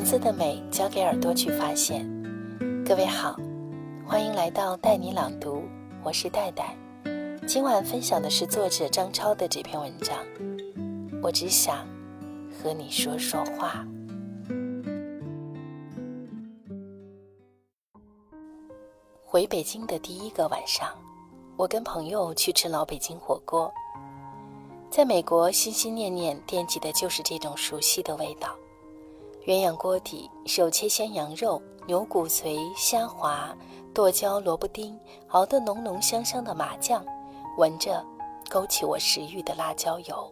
文字的美，交给耳朵去发现。各位好，欢迎来到带你朗读，我是戴戴。今晚分享的是作者张超的这篇文章。我只想和你说说话。回北京的第一个晚上，我跟朋友去吃老北京火锅。在美国，心心念念惦记的就是这种熟悉的味道：鸳鸯锅底、手切鲜羊肉、牛骨髓、虾滑、剁椒萝卜丁，熬得浓浓香香的麻酱，闻着勾起我食欲的辣椒油。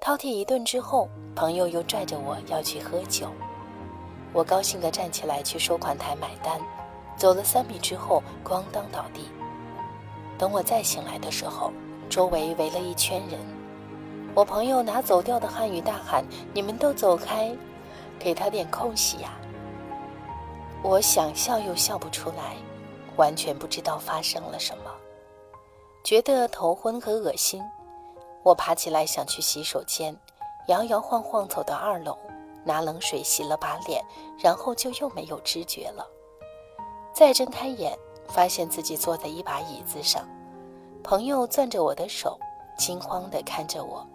饕餮一顿之后，朋友又拽着我要去喝酒。我高兴地站起来去收款台买单，走了三米之后，咣当倒地。等我再醒来的时候，周围围了一圈人。我朋友拿走掉的汉语大喊：“你们都走开，给他点空隙呀！”我想笑又笑不出来，完全不知道发生了什么，觉得头昏和恶心。我爬起来想去洗手间，摇摇晃晃走到二楼，拿冷水洗了把脸，然后就又没有知觉了。再睁开眼，发现自己坐在一把椅子上，朋友攥着我的手，惊慌地看着我。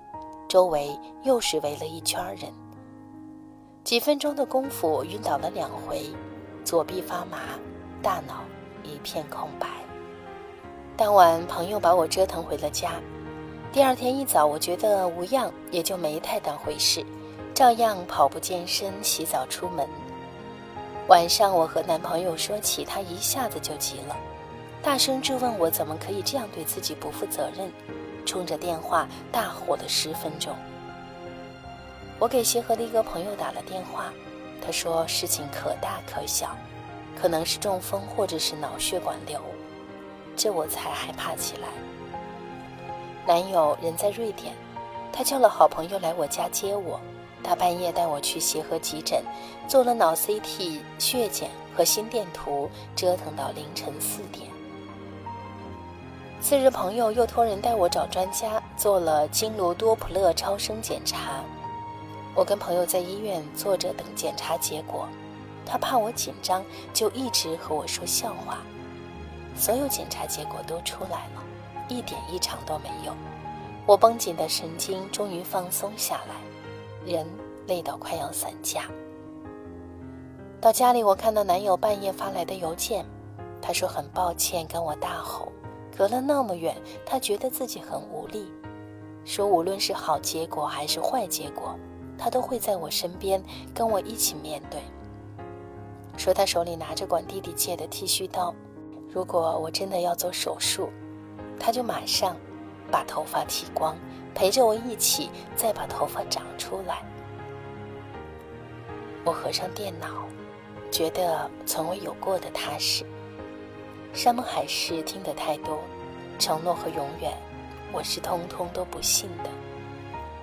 周围又是围了一圈人。几分钟的功夫，晕倒了两回，左臂发麻，大脑一片空白。当晚，朋友把我折腾回了家。第二天一早，我觉得无恙，也就没太当回事，照样跑步健身、洗澡出门。晚上，我和男朋友说起，他一下子就急了，大声质问我怎么可以这样对自己不负责任。冲着电话大吼了十分钟。我给协和的一个朋友打了电话，他说事情可大可小，可能是中风或者是脑血管瘤，这我才害怕起来。男友人在瑞典，他叫了好朋友来我家接我，大半夜带我去协和急诊，做了脑 CT、血检和心电图，折腾到凌晨四点。次日，朋友又托人带我找专家做了经颅多普勒超声检查。我跟朋友在医院坐着等检查结果，他怕我紧张，就一直和我说笑话。所有检查结果都出来了，一点异常都没有。我绷紧的神经终于放松下来，人累到快要散架。到家里，我看到男友半夜发来的邮件，他说很抱歉，跟我大吼。隔了那么远，他觉得自己很无力，说无论是好结果还是坏结果，他都会在我身边跟我一起面对。说他手里拿着管弟弟借的剃须刀，如果我真的要做手术，他就马上把头发剃光，陪着我一起再把头发长出来。我合上电脑，觉得从未有过的踏实。山盟海誓听得太多，承诺和永远，我是通通都不信的。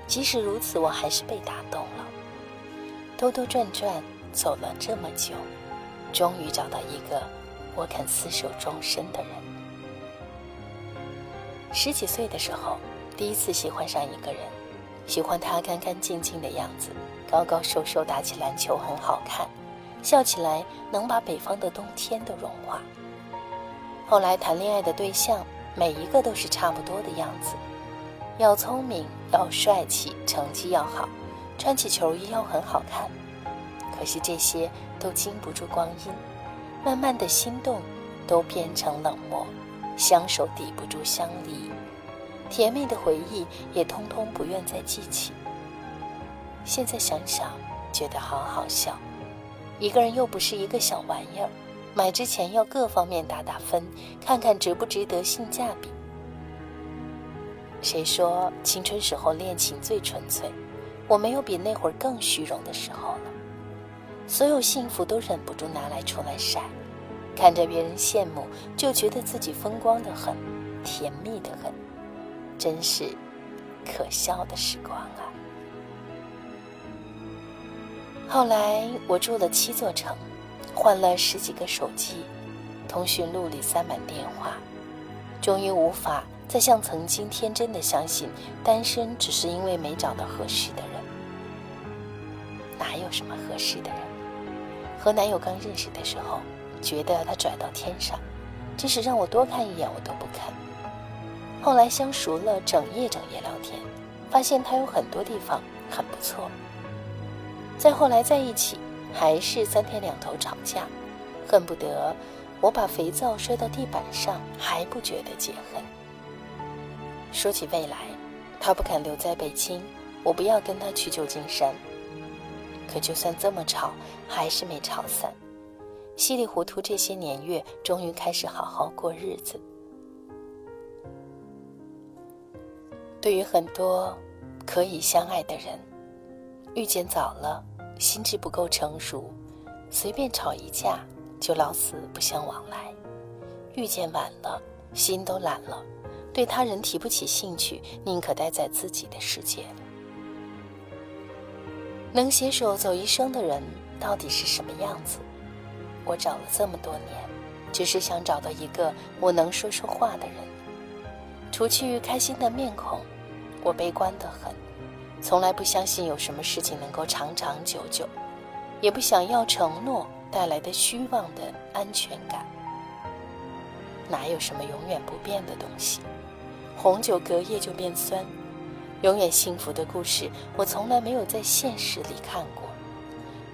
即使如此，我还是被打动了。兜兜转转走了这么久，终于找到一个我肯厮守终身的人。十几岁的时候，第一次喜欢上一个人，喜欢他干干净净的样子，高高瘦瘦，打起篮球很好看，笑起来能把北方的冬天都融化。后来谈恋爱的对象，每一个都是差不多的样子，要聪明，要帅气，成绩要好，穿起球衣要很好看。可惜这些都经不住光阴，慢慢的心动都变成冷漠，相守抵不住相离，甜蜜的回忆也通通不愿再记起。现在想想，觉得好好笑，一个人又不是一个小玩意儿。买之前要各方面打打分，看看值不值得性价比。谁说青春时候恋情最纯粹？我没有比那会儿更虚荣的时候了。所有幸福都忍不住拿来出来晒，看着别人羡慕，就觉得自己风光的很，甜蜜的很，真是可笑的时光啊！后来我住了七座城。换了十几个手机，通讯录里塞满电话，终于无法再像曾经天真的相信单身只是因为没找到合适的人。哪有什么合适的人？和男友刚认识的时候，觉得他拽到天上，即使让我多看一眼我都不看。后来相熟了，整夜整夜聊天，发现他有很多地方很不错。再后来在一起，还是三天两头吵架，恨不得我把肥皂摔到地板上还不觉得解恨。说起未来，他不肯留在北京，我不要跟他去旧金山。可就算这么吵，还是没吵散。稀里糊涂这些年月，终于开始好好过日子。对于很多可以相爱的人，遇见早了，心智不够成熟，随便吵一架就老死不相往来；遇见晚了，心都懒了，对他人提不起兴趣，宁可待在自己的世界。能携手走一生的人到底是什么样子？我找了这么多年，只是想找到一个我能说说话的人。除去开心的面孔，我悲观的很，从来不相信有什么事情能够长长久久，也不想要承诺带来的虚妄的安全感。哪有什么永远不变的东西？红酒隔夜就变酸。永远幸福的故事，我从来没有在现实里看过。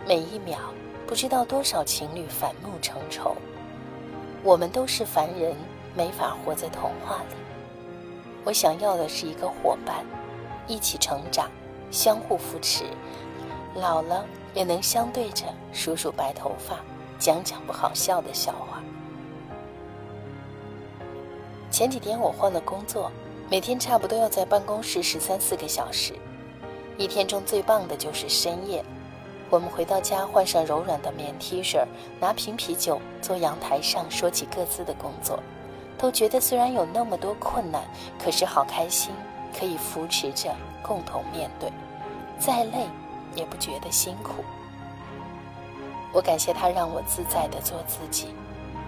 每一秒，不知道多少情侣反目成仇。我们都是凡人，没法活在童话里。我想要的是一个伙伴，一起成长，相互扶持，老了也能相对着数数白头发，讲讲不好笑的笑话。前几天我换了工作。每天差不多要在办公室十三四个小时，一天中最棒的就是深夜。我们回到家，换上柔软的棉 T 恤，拿瓶啤酒，坐阳台上说起各自的工作，都觉得虽然有那么多困难，可是好开心，可以扶持着共同面对，再累也不觉得辛苦。我感谢他让我自在的做自己，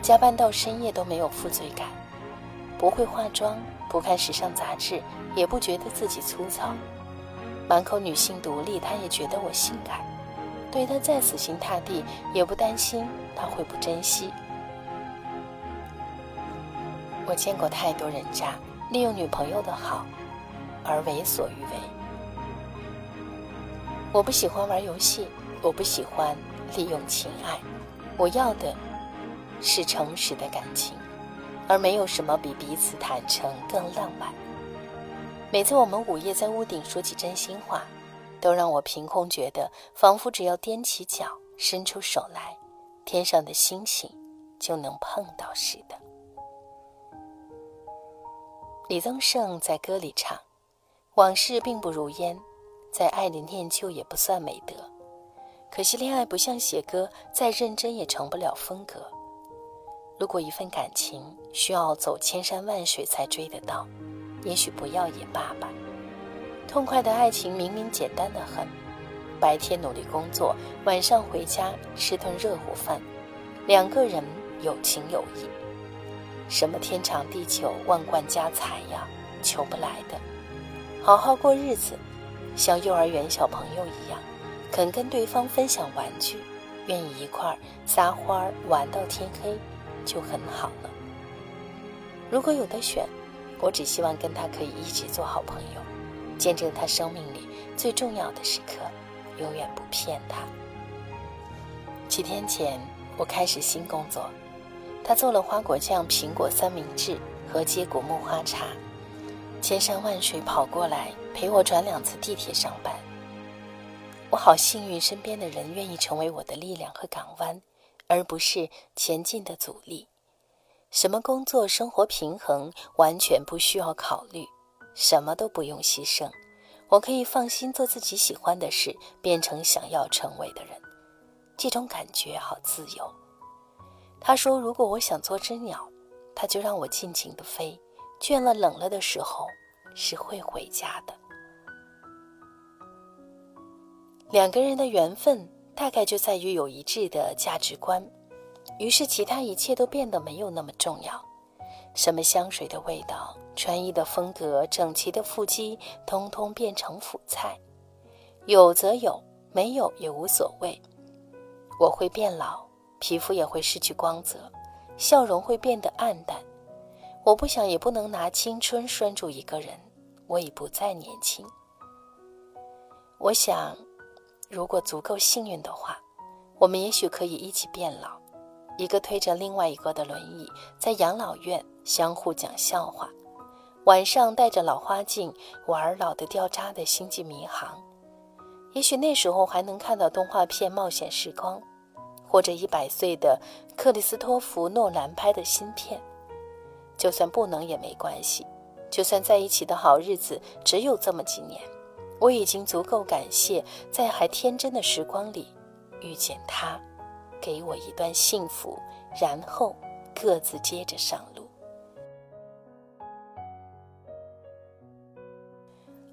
加班到深夜都没有负罪感，不会化妆。不看时尚杂志，也不觉得自己粗糙，满口女性独立，他也觉得我性感。对他再死心塌地，也不担心他会不珍惜。我见过太多人渣，利用女朋友的好而为所欲为。我不喜欢玩游戏，我不喜欢利用情爱，我要的是诚实的感情。而没有什么比彼此坦诚更浪漫。每次我们午夜在屋顶说起真心话，都让我凭空觉得，仿佛只要踮起脚、伸出手来，天上的星星就能碰到似的。李宗盛在歌里唱：“往事并不如烟，在爱里念旧也不算美德。可惜恋爱不像写歌，再认真也成不了风格。”如果一份感情需要走千山万水才追得到，也许不要也罢吧。痛快的爱情明明简单的很，白天努力工作，晚上回家吃顿热乎饭，两个人有情有义。什么天长地久、万贯家财呀，求不来的。好好过日子，像幼儿园小朋友一样，肯跟对方分享玩具，愿意一块撒欢玩到天黑。就很好了。如果有的选，我只希望跟他可以一直做好朋友，见证他生命里最重要的时刻，永远不骗他。几天前，我开始新工作，他做了花果酱苹果三明治和接骨木花茶，千山万水跑过来陪我转两次地铁上班。我好幸运，身边的人愿意成为我的力量和港湾。而不是前进的阻力。什么工作生活平衡完全不需要考虑，什么都不用牺牲，我可以放心做自己喜欢的事，变成想要成为的人。这种感觉好自由。他说：“如果我想做只鸟，他就让我尽情的飞。倦了冷了的时候，是会回家的。”两个人的缘分。大概就在于有一致的价值观，于是其他一切都变得没有那么重要。什么香水的味道、穿衣的风格、整齐的腹肌，通通变成辅菜。有则有，没有也无所谓。我会变老，皮肤也会失去光泽，笑容会变得暗淡。我不想也不能拿青春拴住一个人，我已不再年轻。我想，如果足够幸运的话，我们也许可以一起变老，一个推着另外一个的轮椅，在养老院相互讲笑话，晚上戴着老花镜玩老的掉渣的星际迷航。也许那时候还能看到动画片《冒险时光》，或者一百岁的克里斯托弗·诺兰拍的新片。就算不能也没关系，就算在一起的好日子只有这么几年，我已经足够感谢在还天真的时光里遇见他，给我一段幸福，然后各自接着上路。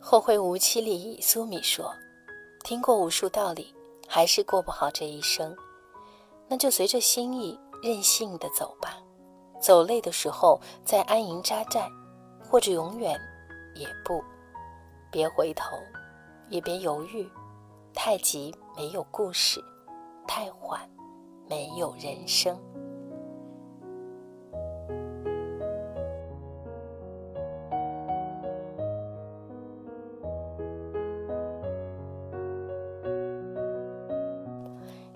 后会无期里，苏米说。听过无数道理，还是过不好这一生，那就随着心意任性的走吧。走累的时候再安营扎寨，或者永远也不。别回头，也别犹豫。太急没有故事，太缓没有人生。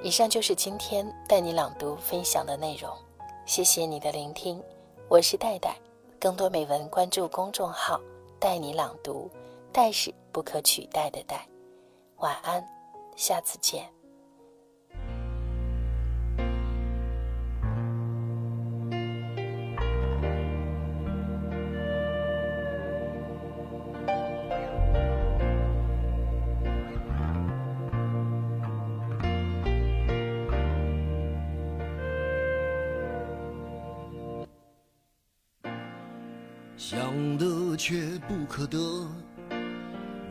以上就是今天带你朗读分享的内容，谢谢你的聆听，我是戴戴，更多美文关注公众号“带你朗读”，戴是不可取代的代，晚安，下次见。想得却不可得，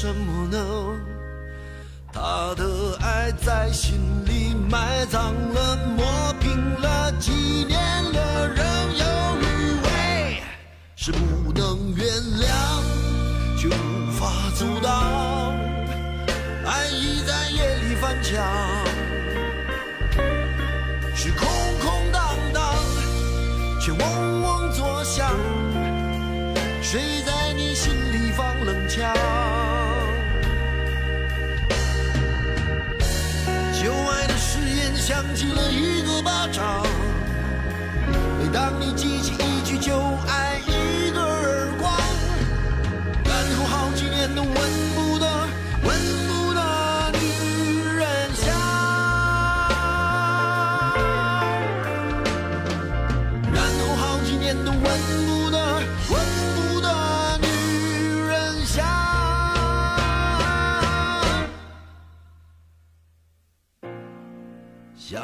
什么呢？他的爱在心里埋葬了，抹平了，几年了仍有余味。是不能原谅，却无法阻挡。爱意在夜里翻墙，是空空荡荡，却嗡嗡作响。谁在你心里放冷枪？响起了一个巴掌，每当你记起一句就爱，一